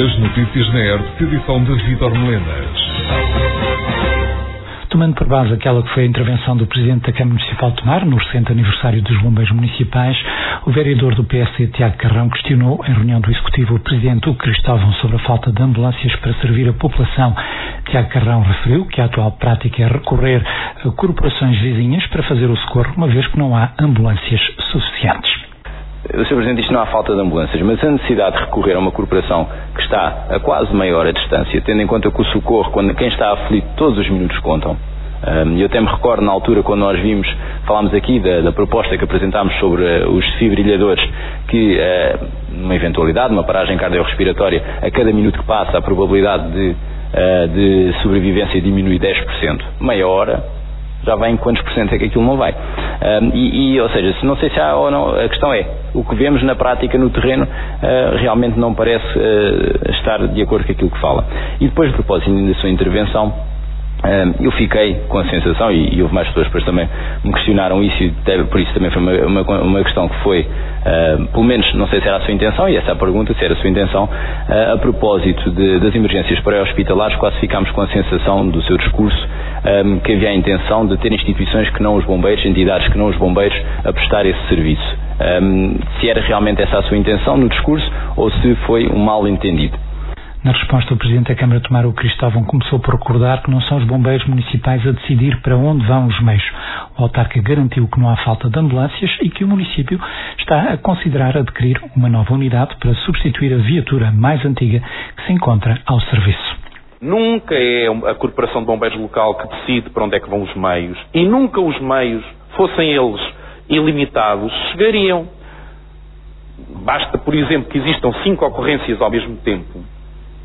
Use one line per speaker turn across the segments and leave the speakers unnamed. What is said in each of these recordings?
As notícias na ERC, edição de Vitor Melenas.
Tomando por base aquela que foi a intervenção do Presidente da Câmara Municipal de Tomar, no recente aniversário dos bombeiros municipais, o vereador do PSD, Tiago Carrão, questionou em reunião do Executivo o Presidente Hugo Cristóvão sobre a falta de ambulâncias para servir a população. Tiago Carrão referiu que a atual prática é recorrer a corporações vizinhas para fazer o socorro, uma vez que não há ambulâncias suficientes.
O Sr. Presidente diz que não há falta de ambulâncias, mas a necessidade de recorrer a uma corporação que está a quase meia hora de distância, tendo em conta que o socorro, quando quem está aflito, todos os minutos contam. E eu até me recordo na altura quando nós vimos, falámos aqui da, da proposta que apresentámos sobre uh, os desfibrilhadores, que numa eventualidade, numa paragem cardiorrespiratória, a cada minuto que passa a probabilidade de, uh, de sobrevivência diminui 10%. Meia hora, já vai em quantos por cento é que aquilo não vai. Um, e, e, ou seja, se não sei se há ou não, a questão é, o que vemos na prática no terreno uh, realmente não parece uh, estar de acordo com aquilo que fala. E depois, de propósito da sua intervenção, eu fiquei com a sensação, e, houve mais pessoas depois também me questionaram isso, e por isso também foi uma, uma, uma questão que foi, uh, pelo menos, não sei se era a sua intenção, e essa é a pergunta, se era a sua intenção, uh, a propósito de, das emergências pré-hospitalares, quase ficámos com a sensação do seu discurso um, que havia a intenção de ter instituições que não os bombeiros, entidades que não os bombeiros, a prestar esse serviço. Um, se era realmente essa a sua intenção no discurso ou se foi um mal entendido.
Na resposta, o Presidente da Câmara Tomar, o Cristóvão, começou por recordar que não são os bombeiros municipais a decidir para onde vão os meios. O autarca garantiu que não há falta de ambulâncias e que o município está a considerar adquirir uma nova unidade para substituir a viatura mais antiga que se encontra ao serviço.
Nunca é a Corporação de Bombeiros Local que decide para onde é que vão os meios e nunca os meios, fossem eles ilimitados, chegariam. Basta, por exemplo, que existam cinco ocorrências ao mesmo tempo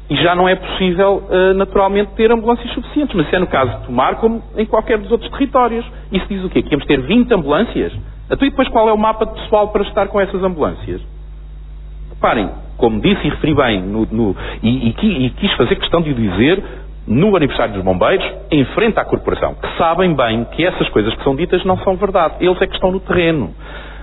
e já não é possível, uh, naturalmente, ter ambulâncias suficientes. Mas isso é no caso de Tomar, como em qualquer dos outros territórios. Isso diz o quê? Que íamos ter 20 ambulâncias? Então, e depois qual é o mapa de pessoal para estar com essas ambulâncias? Reparem, como disse e referi bem, no, no, e, e, e quis fazer questão de o dizer no aniversário dos bombeiros, em frente à corporação, que sabem bem que essas coisas que são ditas não são verdade. Eles é que estão no terreno.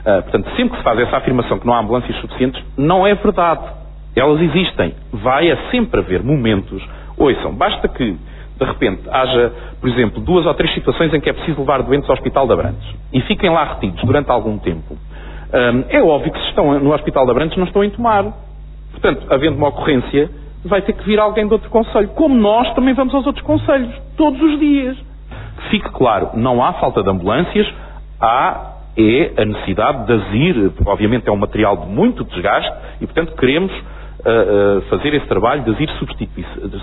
Uh, portanto, sempre que se faz essa afirmação que não há ambulâncias suficientes, não é verdade. Elas existem. Vai a sempre haver momentos. Ouçam, basta que, de repente, haja, por exemplo, duas ou três situações em que é preciso levar doentes ao Hospital de Abrantes e fiquem lá retidos durante algum tempo. Um, é óbvio que se estão no Hospital de Abrantes não estão em tomar. Portanto, havendo uma ocorrência, vai ter que vir alguém de outro conselho. Como nós também vamos aos outros conselhos, todos os dias. Fique claro, não há falta de ambulâncias, há é a necessidade de as ir, obviamente é um material de muito desgaste e, portanto, queremos uh, fazer esse trabalho de as ir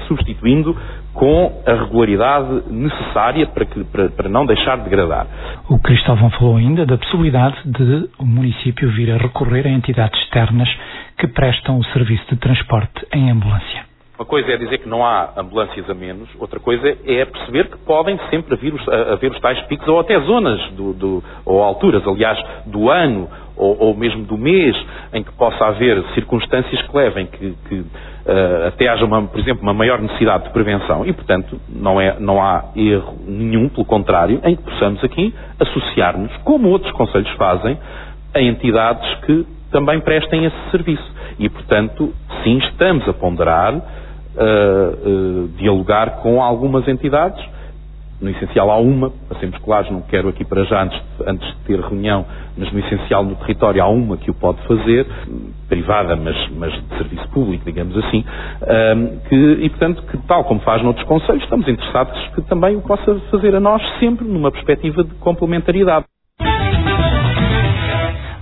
substituindo com a regularidade necessária para, que, para, para não deixar de degradar.
O Cristóvão falou ainda da possibilidade de o município vir a recorrer a entidades externas que prestam o serviço de transporte em ambulância.
Uma coisa é dizer que não há ambulâncias a menos, outra coisa é perceber que podem sempre vir os, haver os tais picos ou até zonas do, do, ou alturas, aliás, do ano ou, ou, mesmo do mês em que possa haver circunstâncias que levem que, que uh, até haja, uma, por exemplo, uma maior necessidade de prevenção e, portanto, não, é, não há erro nenhum, pelo contrário, em que possamos aqui associar-nos, como outros conselhos fazem, a entidades que também prestem esse serviço. E, portanto, sim, estamos a ponderar uh, dialogar com algumas entidades. No essencial há uma, para sermos claros, não quero aqui para já antes de, antes de ter reunião, mas no essencial no território há uma que o pode fazer, privada, mas, mas de serviço público, digamos assim, que, e portanto, que tal como faz noutros conselhos, estamos interessados que também o possa fazer a nós sempre numa perspectiva de complementariedade.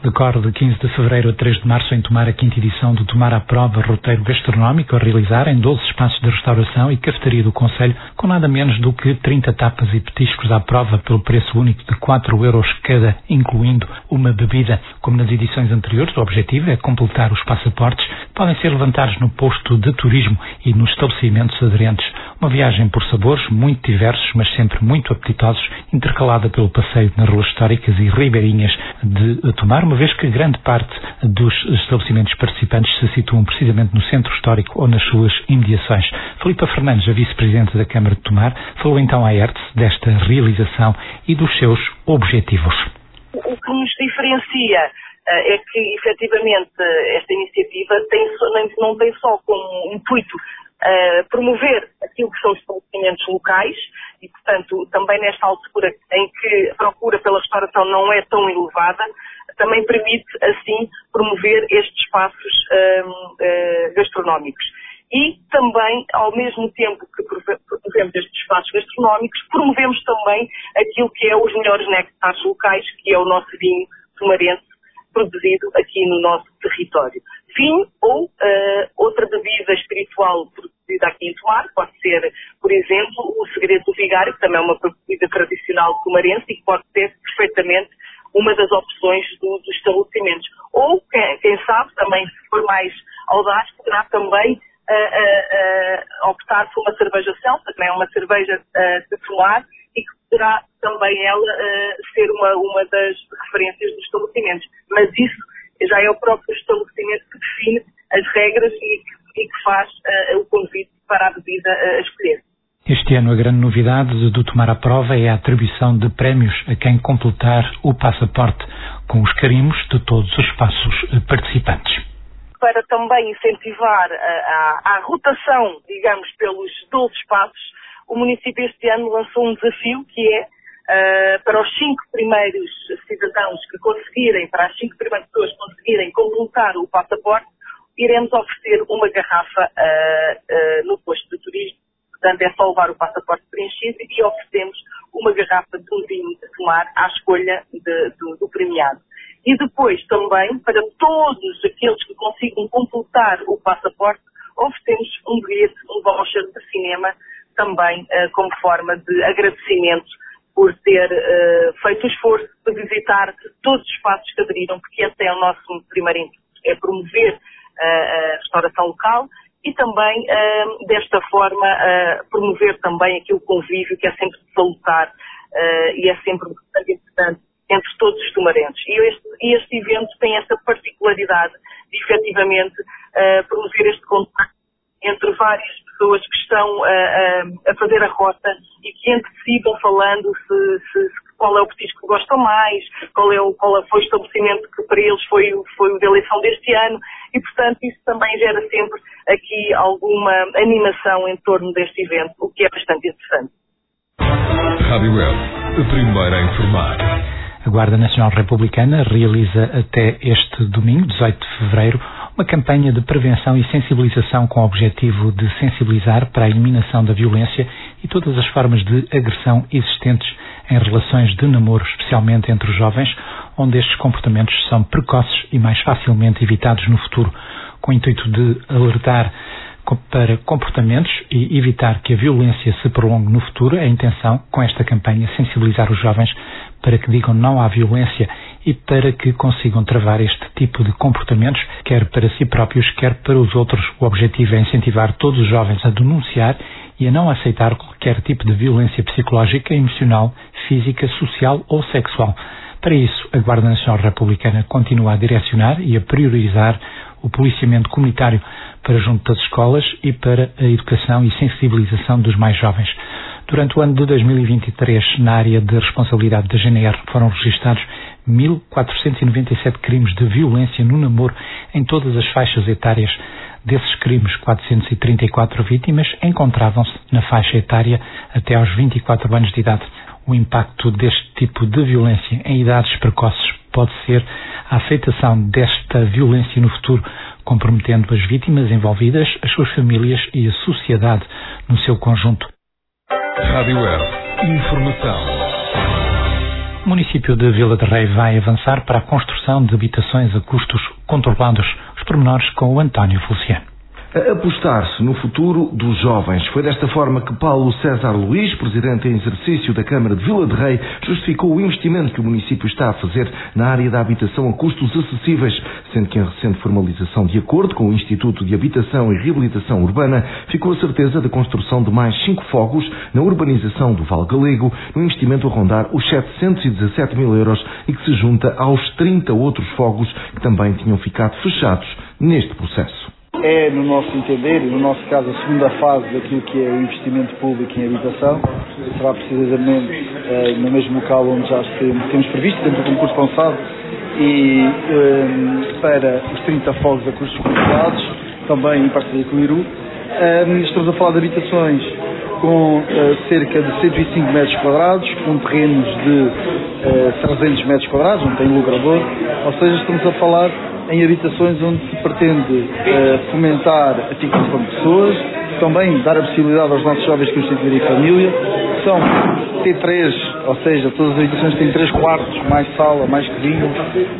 Decorre de 15 de fevereiro a 3 de março em Tomar a quinta edição do Tomar à Prova Roteiro Gastronómico a realizar em 12 espaços de restauração e cafetaria do Conselho com nada menos do que 30 tapas e petiscos à prova pelo preço único de 4 euros cada, incluindo uma bebida. Como nas edições anteriores, o objetivo é completar os passaportes podem ser levantados no posto de turismo e nos estabelecimentos aderentes. Uma viagem por sabores muito diversos, mas sempre muito apetitosos, intercalada pelo passeio nas ruas históricas e ribeirinhas de Tomar, uma vez que grande parte dos estabelecimentos participantes se situam precisamente no centro histórico ou nas suas imediações. Filipa Fernandes, a vice-presidente da Câmara de Tomar, falou então à ERTS desta realização e dos seus objetivos.
O que nos diferencia é que, efetivamente, esta iniciativa tem, não tem só como intuito promover aquilo que são os estabelecimentos locais e, portanto, também nesta altura em que a procura pela restauração não é tão elevada, também permite, assim, promover estes espaços uh, gastronómicos. E também, ao mesmo tempo que promovemos estes espaços gastronómicos, promovemos também aquilo que é os melhores néctares locais, que é o nosso vinho tomarense, produzido aqui no nosso território. Vinho ou uh, outra bebida espiritual produzida aqui em Tomar, pode ser, por exemplo, o Segredo do Vigário, que também é uma bebida tradicional tomarense e que pode ser perfeitamente uma das opções do, dos estabelecimentos. Ou, quem, quem, sabe, também se for mais audaz, poderá também uh, uh, optar por uma cervejação, também é uma cerveja de que poderá também ela ser uma, uma das referências dos estabelecimentos. Mas isso já é o próprio estabelecimento que define as regras e, e que faz o convite para a bebida a escolher.
Este ano a grande novidade do Tomar a Prova é a atribuição de prémios a quem completar o passaporte com os carimbos de todos os espaços participantes.
Para também incentivar a, a, a rotação, digamos, pelos 12 espaços, o município este ano lançou um desafio que é uh, para os cinco primeiros cidadãos que conseguirem, para as cinco primeiras pessoas conseguirem completar o passaporte, iremos oferecer uma garrafa uh, uh, no posto de turismo Portanto, é só levar o passaporte preenchido e oferecemos uma garrafa de um vinho de tomar à escolha de, do, do premiado. E depois também, para todos aqueles que consigam completar o passaporte, oferecemos um bilhete, um voucher de cinema, também uh, como forma de agradecimento por ter uh, feito o esforço de visitar todos os espaços que aderiram, porque esse é o nosso primeiro intuito, é promover uh, a restauração local e também, desta forma, promover também aquele convívio que é sempre salutar uh, e é sempre bastante importante entre todos os tomarenses. E este, este evento tem esta particularidade de, efetivamente, promover este contacto entre várias pessoas que estão a fazer a rota e que entre si vão falando se, se, qual é o petisco que gostam mais, qual, é o, qual foi o estabelecimento que para eles foi, foi o de eleição deste ano e, portanto, isso também gera sempre aqui alguma animação em torno deste evento, o que é bastante interessante.
Rádio Web, a primeira a informar.
A Guarda Nacional Republicana realiza até este domingo, 18 de fevereiro, uma campanha de prevenção e sensibilização com o objetivo de sensibilizar para a eliminação da violência e todas as formas de agressão existentes em relações de namoro, especialmente entre os jovens, onde estes comportamentos são precoces e mais facilmente evitados no futuro, com o intuito de alertar para comportamentos e evitar que a violência se prolongue no futuro, é a intenção, com esta campanha, sensibilizar os jovens para que digam não à violência e para que consigam travar este tipo de comportamentos, quer para si próprios, quer para os outros. O objetivo é incentivar todos os jovens a denunciar e a não aceitar qualquer tipo de violência psicológica, emocional, física, social ou sexual. Para isso, a Guarda Nacional Republicana continua a direcionar e a priorizar o policiamento comunitário para junto das escolas e para a educação e sensibilização dos mais jovens. Durante o ano de 2023, na área de responsabilidade da GNR, foram registados 1.497 crimes de violência no namoro em todas as faixas etárias. Desses crimes, 434 vítimas encontravam-se na faixa etária até aos 24 anos de idade. O impacto deste tipo de violência em idades precoces pode ser a aceitação desta violência no futuro, comprometendo as vítimas envolvidas, as suas famílias e a sociedade no seu conjunto.
Rádio Web. Informação.
O município de Vila de Rei vai avançar para a construção de habitações a custos controlados. Os pormenores com o António Feliciano
apostar-se no futuro dos jovens. Foi desta forma que Paulo César Luís, presidente em exercício da Câmara de Vila de Rei, justificou o investimento que o município está a fazer na área da habitação a custos acessíveis, sendo que em recente formalização de acordo com o Instituto de Habitação e Reabilitação Urbana, ficou a certeza da construção de mais cinco fogos na urbanização do Val Galego, no investimento a rondar os 717 mil euros e que se junta aos 30 outros fogos que também tinham ficado fechados neste processo.
É, no nosso entender, e no nosso caso, a segunda fase daquilo que é o investimento público em habitação. Será precisamente eh, no mesmo local onde já temos previsto, dentro do concurso lançado, e um, para os 30 fogos a custos controlados, também em parceria com o Iru. Um, estamos a falar de habitações com cerca de 105 metros quadrados, com terrenos de uh, 300 metros quadrados, não tem logrador, ou seja, estamos a falar em habitações onde se pretende uh, fomentar a fixação de pessoas, também dar a possibilidade aos nossos jovens constituírem família. São T3, ou seja, todas as habitações têm três quartos, mais sala, mais cozinha,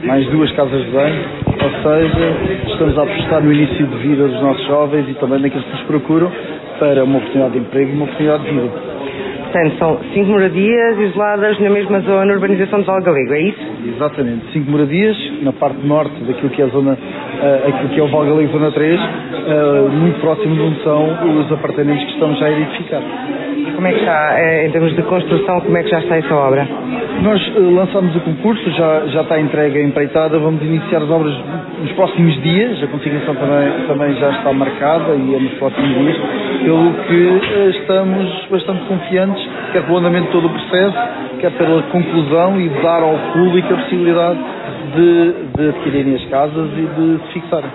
mais duas casas de banho. Ou seja, estamos a apostar no início de vida dos nossos jovens e também naqueles que nos procuram para uma oportunidade de emprego e uma oportunidade de vida.
Portanto, são cinco moradias isoladas na mesma zona, urbanização de Valgalego, é isso?
Exatamente, cinco moradias na parte norte daquilo que é a zona, uh, aquilo que é o Valgalego Zona 3, uh, eh, muito próximo de onde são os apartamentos que estamos já a edificar.
Como é que está, eh, em termos de construção, como é que já está essa obra?
Nós uh, lançamos o concurso, já, já está entregue a empreitada, vamos iniciar as obras nos próximos dias, a configuração também, também já está marcada e é nos próximos dias, pelo que uh, estamos bastante confiantes, quer pelo andamento de todo o processo, quer pela conclusão e dar ao público a possibilidade de, de adquirirem as casas e de se fixarem.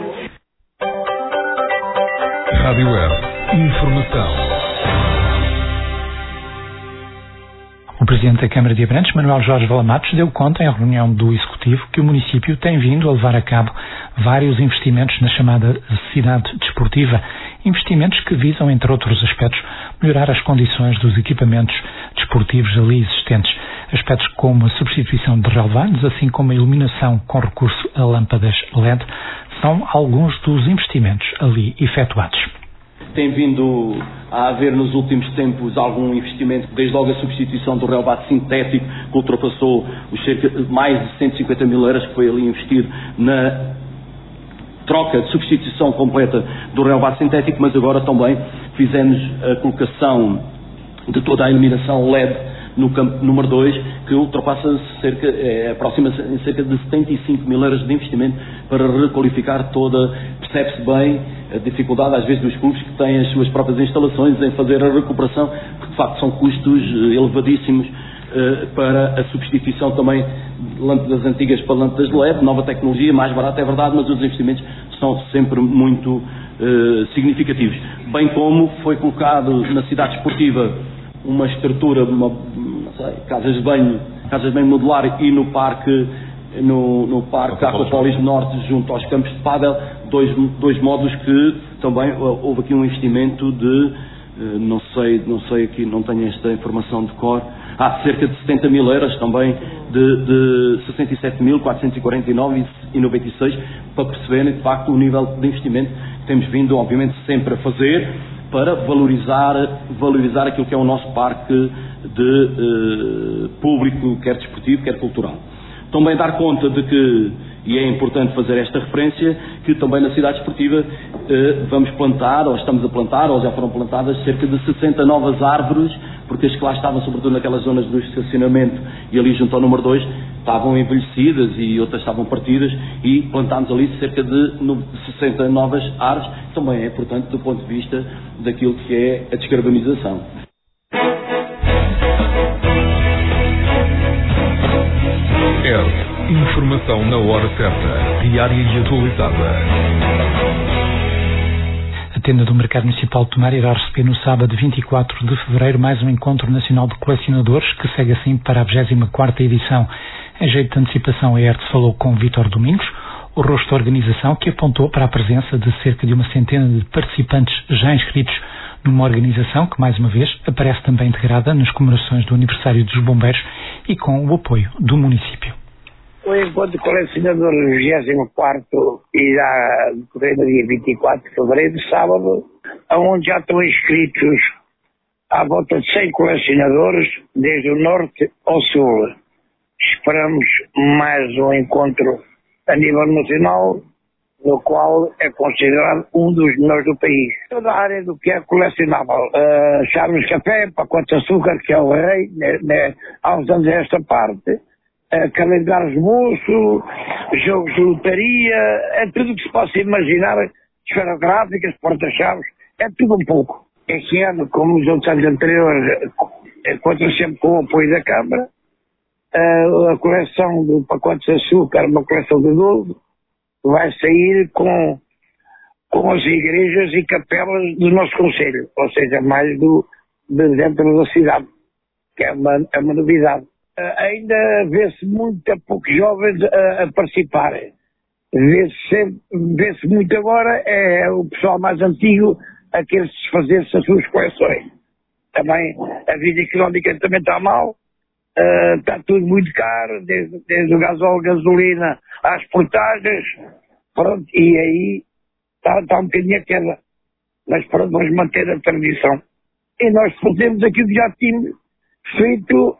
Rádio Web. Informação
O Presidente da Câmara de Abrantes, Manuel Jorge Valamatos, deu conta em reunião do Executivo que o município tem vindo a levar a cabo vários investimentos na chamada cidade desportiva, investimentos que visam, entre outros aspectos, melhorar as condições dos equipamentos desportivos ali existentes, aspectos como a substituição de relevantes, assim como a iluminação com recurso a lâmpadas LED, são alguns dos investimentos ali efetuados.
Tem vindo a haver nos últimos tempos algum investimento, desde logo a substituição do relvado sintético, que ultrapassou os cerca mais de 150 mil euros que foi ali investido na troca de substituição completa do relvado sintético, mas agora também fizemos a colocação de toda a iluminação LED no campo número 2, que ultrapassa cerca, é, aproxima-se em cerca de 75 mil euros de investimento para requalificar toda, percebe-se bem a dificuldade às vezes dos clubes que têm as suas próprias instalações em fazer a recuperação, porque de facto são custos eh, elevadíssimos para a substituição também de lâmpadas antigas para lâmpadas de LED, nova tecnologia, mais barata é verdade, mas os investimentos são sempre muito uh, significativos. Bem como foi colocado na cidade esportiva uma estrutura, uma, sei, casas de banho, casas de banho modular e no parque no, no Parque Aquapolis Norte, junto aos campos de Padel, dois, dois módulos que também houve aqui um investimento de, eh, não sei, não sei aqui, não tenho esta informação de cor, há cerca de 70 mil euros também, de, de 67.449,96, para perceberem de facto o nível de investimento que temos vindo, obviamente, sempre a fazer para valorizar, valorizar aquilo que é o nosso parque de uh, público, quer desportivo, quer cultural. Também dar conta de que, e é importante fazer esta referência, que também na cidade esportiva uh, vamos plantar, ou estamos a plantar, ou já foram plantadas cerca de 60 novas árvores, porque as que lá estavam, sobretudo naquelas zonas do estacionamento e ali junto ao número 2, estavam envelhecidas e outras estavam partidas e plantámos ali cerca de 60 novas árvores, também é importante do ponto de vista daquilo que é a descarbonização.
Informação na hora certa, diária e atualizada.
A tenda do Mercado Municipal de Tomar irá receber no sábado 24 de fevereiro mais um Encontro Nacional de Colecionadores, que segue assim para a 24 edição. Em jeito de antecipação, a ERTE falou com Vítor Domingos, o rosto da organização, que apontou para a presença de cerca de uma centena de participantes já inscritos numa organização que, mais uma vez, aparece também integrada nas comemorações do aniversário dos bombeiros e com o apoio do município.
O encontro colecionador 24 irá decorrer no dia 24 de fevereiro, sábado, onde já estão inscritos à volta de 100 colecionadores, desde o norte ao sul. Esperamos mais um encontro a nível nacional, no qual é considerado um dos melhores do país. Toda a área do que é colecionável, uh, chaves de café, pacote de açúcar, que é o rei, né, né, há uns anos esta parte, uh, calendários de bolso, jogos de lotaria, é tudo o que se possa imaginar, esferográficas, porta-chaves, é tudo um pouco. Este ano, como os outros anos anteriores, encontro sempre com o apoio da Câmara, a, a coleção do pacote de açúcar, uma coleção de 12, vai sair com, com as igrejas e capelas do nosso Conselho, ou seja, mais do, de dentro da cidade, que é uma, é uma novidade. Uh, ainda vê-se muito poucos jovens a, a participarem. Vê-se vê muito agora é o pessoal mais antigo a querer desfazer-se as suas coleções. Também a vida económica também está mal, uh, está tudo muito caro, desde, desde o gasóleo, gasolina, às portagens, pronto, e aí está, está um bocadinho a queda. Mas pronto, vamos manter a tradição. E nós fazemos aquilo que já tínhamos feito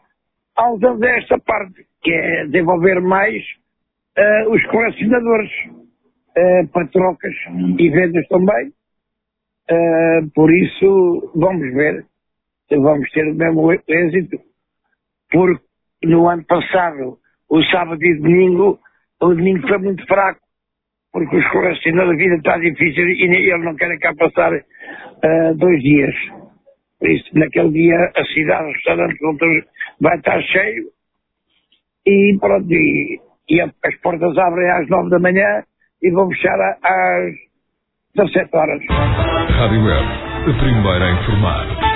anos esta parte, que é desenvolver mais uh, os colecionadores uh, para trocas e vendas também. Uh, por isso, vamos ver se vamos ter o mesmo êxito, porque no ano passado, o sábado e domingo, o domingo foi muito fraco, porque os colecionadores, a vida está difícil e eles não querem cá passar dois dias. Por isso, naquele dia, a cidade, os restaurantes vai estar cheio e pronto, e, e as portas abrem às nove da manhã e vão fechar às 17 horas.
Rádio Web, a primeira a informar.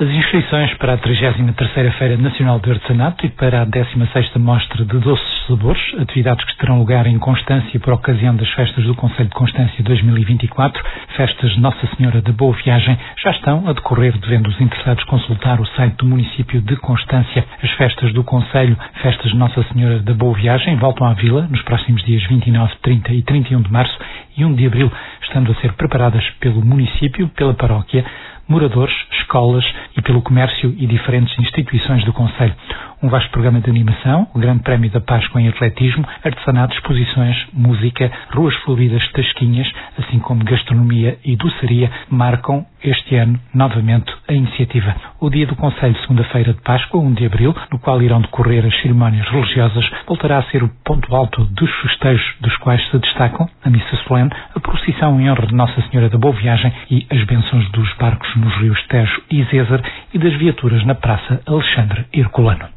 As inscrições para a 33ª Feira Nacional de Artesanato e para a 16ª Mostra de Doces Sabores, atividades que terão lugar em Constância por ocasião das festas do Conselho de Constância 2024, festas Nossa Senhora da Boa Viagem, já estão a decorrer, devendo os interessados consultar o site do município de Constância. As festas do Conselho, festas Nossa Senhora da Boa Viagem, voltam à vila nos próximos dias 29, 30 e 31 de março e 1 de abril, estando a ser preparadas pelo município, pela paróquia, moradores, escolas e pelo comércio e diferentes instituições do Conselho. Um vasto programa de animação, o Grande Prémio da Páscoa em Atletismo, artesanato, exposições, música, ruas floridas, tasquinhas, assim como gastronomia e doçaria, marcam este ano novamente a iniciativa. O dia do Conselho, segunda-feira de Páscoa, 1 de abril, no qual irão decorrer as cerimónias religiosas, voltará a ser o ponto alto dos festejos, dos quais se destacam a missa solene, a procissão em honra de Nossa Senhora da Boa Viagem e as bênçãos dos barcos nos rios Tejo e Zézer e das viaturas na Praça Alexandre Herculano.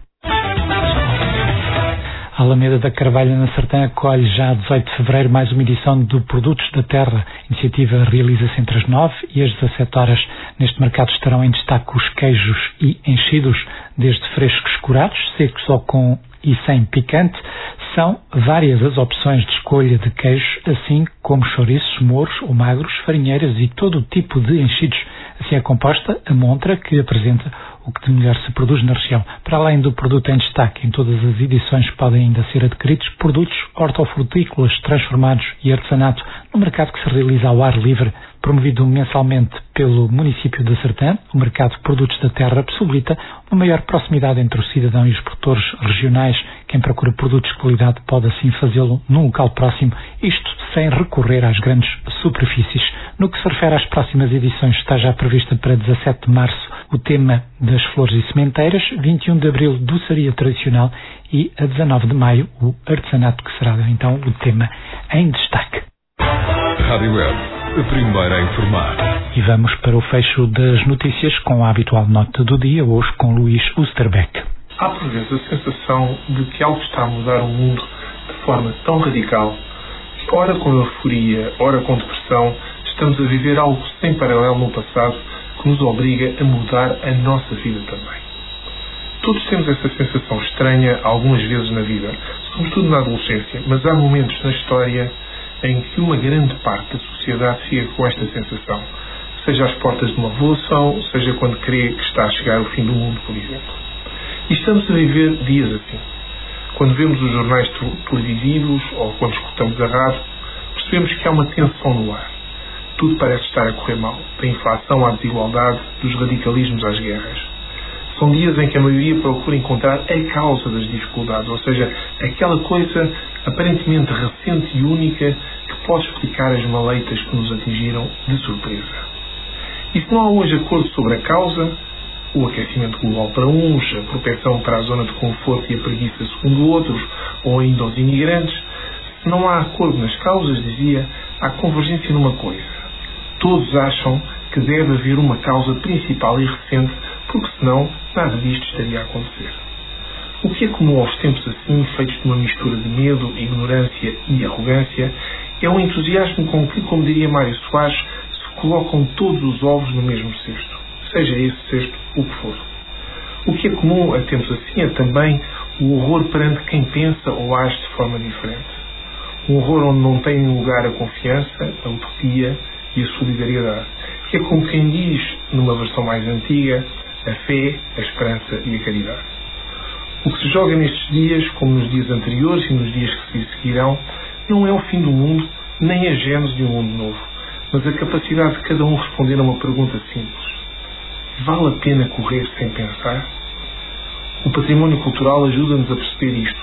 A Alameda da Carvalha na Sertã acolhe já a 18 de fevereiro mais uma edição do Produtos da Terra. A iniciativa realiza-se entre as 9 e as 17 horas. Neste mercado estarão em destaque os queijos e enchidos, desde frescos curados, secos ou com e sem picante. São várias as opções de escolha de queijos, assim como chouriços, mouros ou magros, farinheiras e todo o tipo de enchidos. Assim é composta a montra que apresenta o que de melhor se produz na região. Para além do produto em destaque, em todas as edições podem ainda ser adquiridos produtos hortofrutícolas transformados e artesanato no mercado que se realiza ao ar livre, promovido mensalmente pelo município de Sertã. O mercado de produtos da terra possibilita uma maior proximidade entre o cidadão e os produtores regionais. Quem procura produtos de qualidade pode assim fazê-lo num local próximo, isto sem recorrer às grandes superfícies. No que se refere às próximas edições, está já prevista para 17 de março o tema das flores e sementeiras, 21 de abril, doçaria tradicional e a 19 de maio, o artesanato, que será então o tema em destaque.
Rádio Web, a primeira a informar.
E vamos para o fecho das notícias com a habitual nota do dia, hoje com Luís Usterbeck.
Há por vezes a sensação de que algo está a mudar o mundo de forma tão radical que, ora com euforia, ora com depressão, estamos a viver algo sem paralelo no passado que nos obriga a mudar a nossa vida também. Todos temos essa sensação estranha algumas vezes na vida, sobretudo na adolescência, mas há momentos na história em que uma grande parte da sociedade fica com esta sensação, seja às portas de uma revolução, seja quando crê que está a chegar o fim do mundo, por exemplo. E estamos a viver dias assim. Quando vemos os jornais televisivos ou quando escutamos a rádio, percebemos que há uma tensão no ar tudo parece estar a correr mal, da inflação à desigualdade, dos radicalismos às guerras. São dias em que a maioria procura encontrar a causa das dificuldades, ou seja, aquela coisa aparentemente recente e única que pode explicar as maleitas que nos atingiram de surpresa. E se não há hoje acordo sobre a causa, o aquecimento global para uns, a propensão para a zona de conforto e a preguiça segundo outros, ou ainda os imigrantes, se não há acordo nas causas, dizia, há convergência numa coisa todos acham que deve haver uma causa principal e recente, porque senão nada disto estaria a acontecer. O que é comum aos tempos assim, feitos de uma mistura de medo, ignorância e arrogância, é o entusiasmo com que, como diria Mário Soares, se colocam todos os ovos no mesmo cesto, seja esse cesto o que for. O que é comum a tempos assim é também o horror perante quem pensa ou age de forma diferente. Um horror onde não tem lugar a confiança, a utopia e a solidariedade, que é como quem diz, numa versão mais antiga, a fé, a esperança e a caridade. O que se joga nestes dias, como nos dias anteriores e nos dias que se seguirão, não é o fim do mundo, nem a gênese de um mundo novo, mas a capacidade de cada um responder a uma pergunta simples. Vale a pena correr sem pensar? O património cultural ajuda-nos a perceber isto,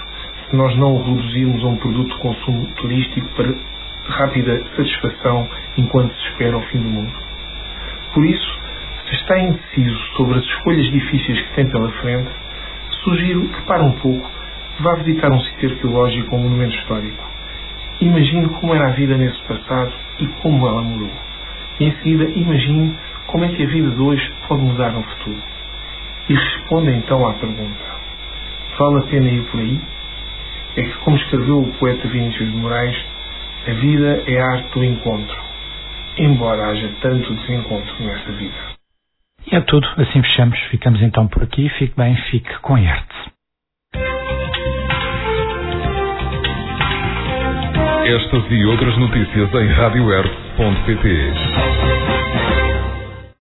se nós não o reduzirmos a um produto de consumo turístico para rápida satisfação enquanto se espera o fim do mundo. Por isso, se está indeciso sobre as escolhas difíceis que tem pela frente, sugiro que pare um pouco, vá visitar um sítio arqueológico ou um monumento histórico. Imagine como era a vida nesse passado e como ela mudou. Em seguida, imagine como é que a vida de hoje pode mudar no futuro. E responda então à pergunta: vale a pena ir por aí? É que, como escreveu o poeta Vinícius de Moraes, a vida é a arte do encontro, embora haja tanto desencontro nessa vida.
E é tudo, assim fechamos. Ficamos então por aqui. Fique bem, fique com arte.
Estas e outras notícias em radioerte.pt